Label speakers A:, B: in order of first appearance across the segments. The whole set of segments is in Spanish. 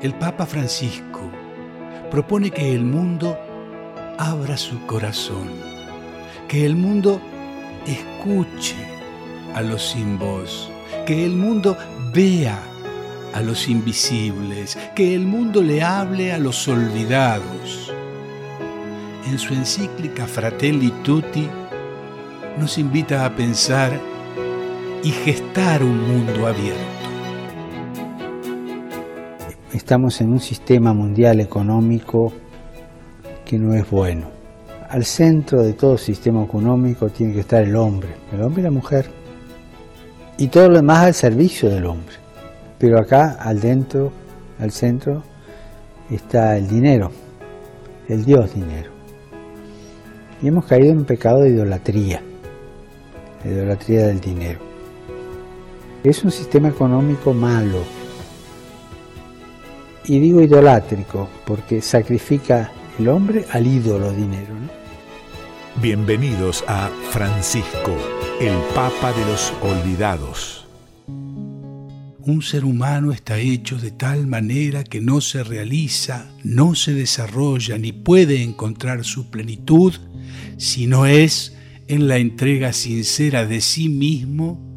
A: el Papa Francisco propone que el mundo abra su corazón, que el mundo escuche a los sin voz, que el mundo vea a los invisibles, que el mundo le hable a los olvidados. En su encíclica Fratelli Tutti nos invita a pensar y gestar un mundo abierto.
B: Estamos en un sistema mundial económico que no es bueno. Al centro de todo sistema económico tiene que estar el hombre, el hombre y la mujer. Y todo lo demás al servicio del hombre. Pero acá, al dentro, al centro, está el dinero, el Dios dinero. Y hemos caído en un pecado de idolatría, la idolatría del dinero. Es un sistema económico malo. Y digo idolátrico porque sacrifica el hombre al ídolo dinero.
C: Bienvenidos a Francisco, el Papa de los Olvidados.
A: Un ser humano está hecho de tal manera que no se realiza, no se desarrolla ni puede encontrar su plenitud si no es en la entrega sincera de sí mismo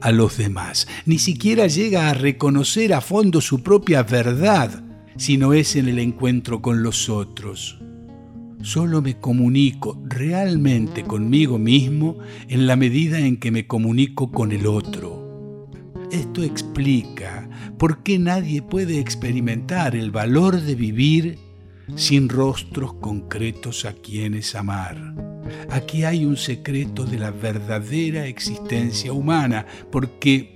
A: a los demás. Ni siquiera llega a reconocer a fondo su propia verdad si no es en el encuentro con los otros. Solo me comunico realmente conmigo mismo en la medida en que me comunico con el otro. Esto explica por qué nadie puede experimentar el valor de vivir sin rostros concretos a quienes amar. Aquí hay un secreto de la verdadera existencia humana, porque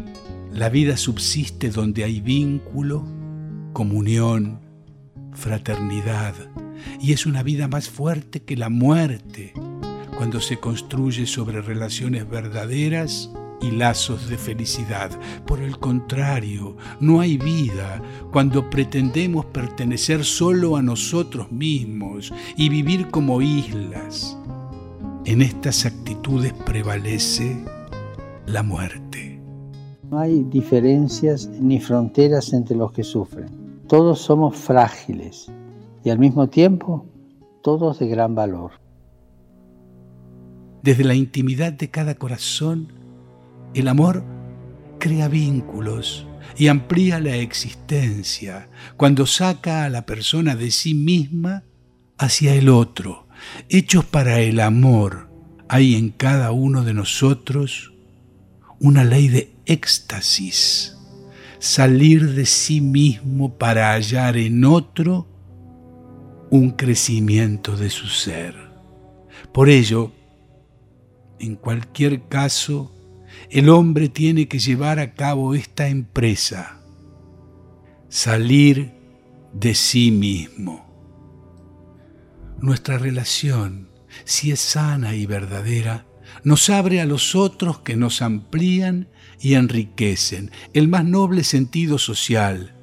A: la vida subsiste donde hay vínculo, comunión, fraternidad, y es una vida más fuerte que la muerte cuando se construye sobre relaciones verdaderas y lazos de felicidad. Por el contrario, no hay vida cuando pretendemos pertenecer solo a nosotros mismos y vivir como islas en estas actitudes prevalece la muerte.
B: No hay diferencias ni fronteras entre los que sufren. Todos somos frágiles y al mismo tiempo todos de gran valor.
A: Desde la intimidad de cada corazón, el amor crea vínculos y amplía la existencia cuando saca a la persona de sí misma hacia el otro hechos para el amor, hay en cada uno de nosotros una ley de éxtasis, salir de sí mismo para hallar en otro un crecimiento de su ser. Por ello, en cualquier caso, el hombre tiene que llevar a cabo esta empresa, salir de sí mismo nuestra relación, si es sana y verdadera, nos abre a los otros que nos amplían y enriquecen. El más noble sentido social,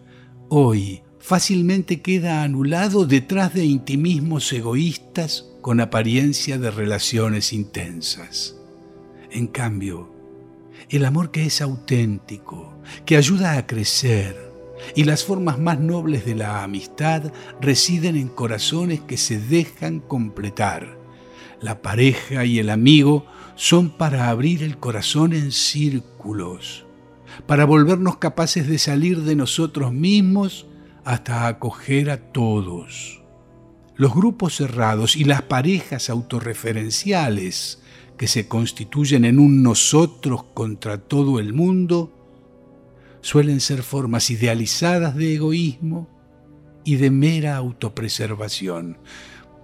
A: hoy fácilmente queda anulado detrás de intimismos egoístas con apariencia de relaciones intensas. En cambio, el amor que es auténtico, que ayuda a crecer, y las formas más nobles de la amistad residen en corazones que se dejan completar. La pareja y el amigo son para abrir el corazón en círculos, para volvernos capaces de salir de nosotros mismos hasta acoger a todos. Los grupos cerrados y las parejas autorreferenciales que se constituyen en un nosotros contra todo el mundo suelen ser formas idealizadas de egoísmo y de mera autopreservación.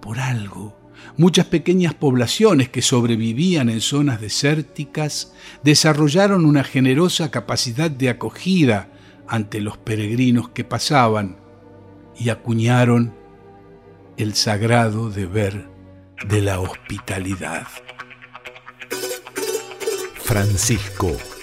A: Por algo, muchas pequeñas poblaciones que sobrevivían en zonas desérticas desarrollaron una generosa capacidad de acogida ante los peregrinos que pasaban y acuñaron el sagrado deber de la hospitalidad.
C: Francisco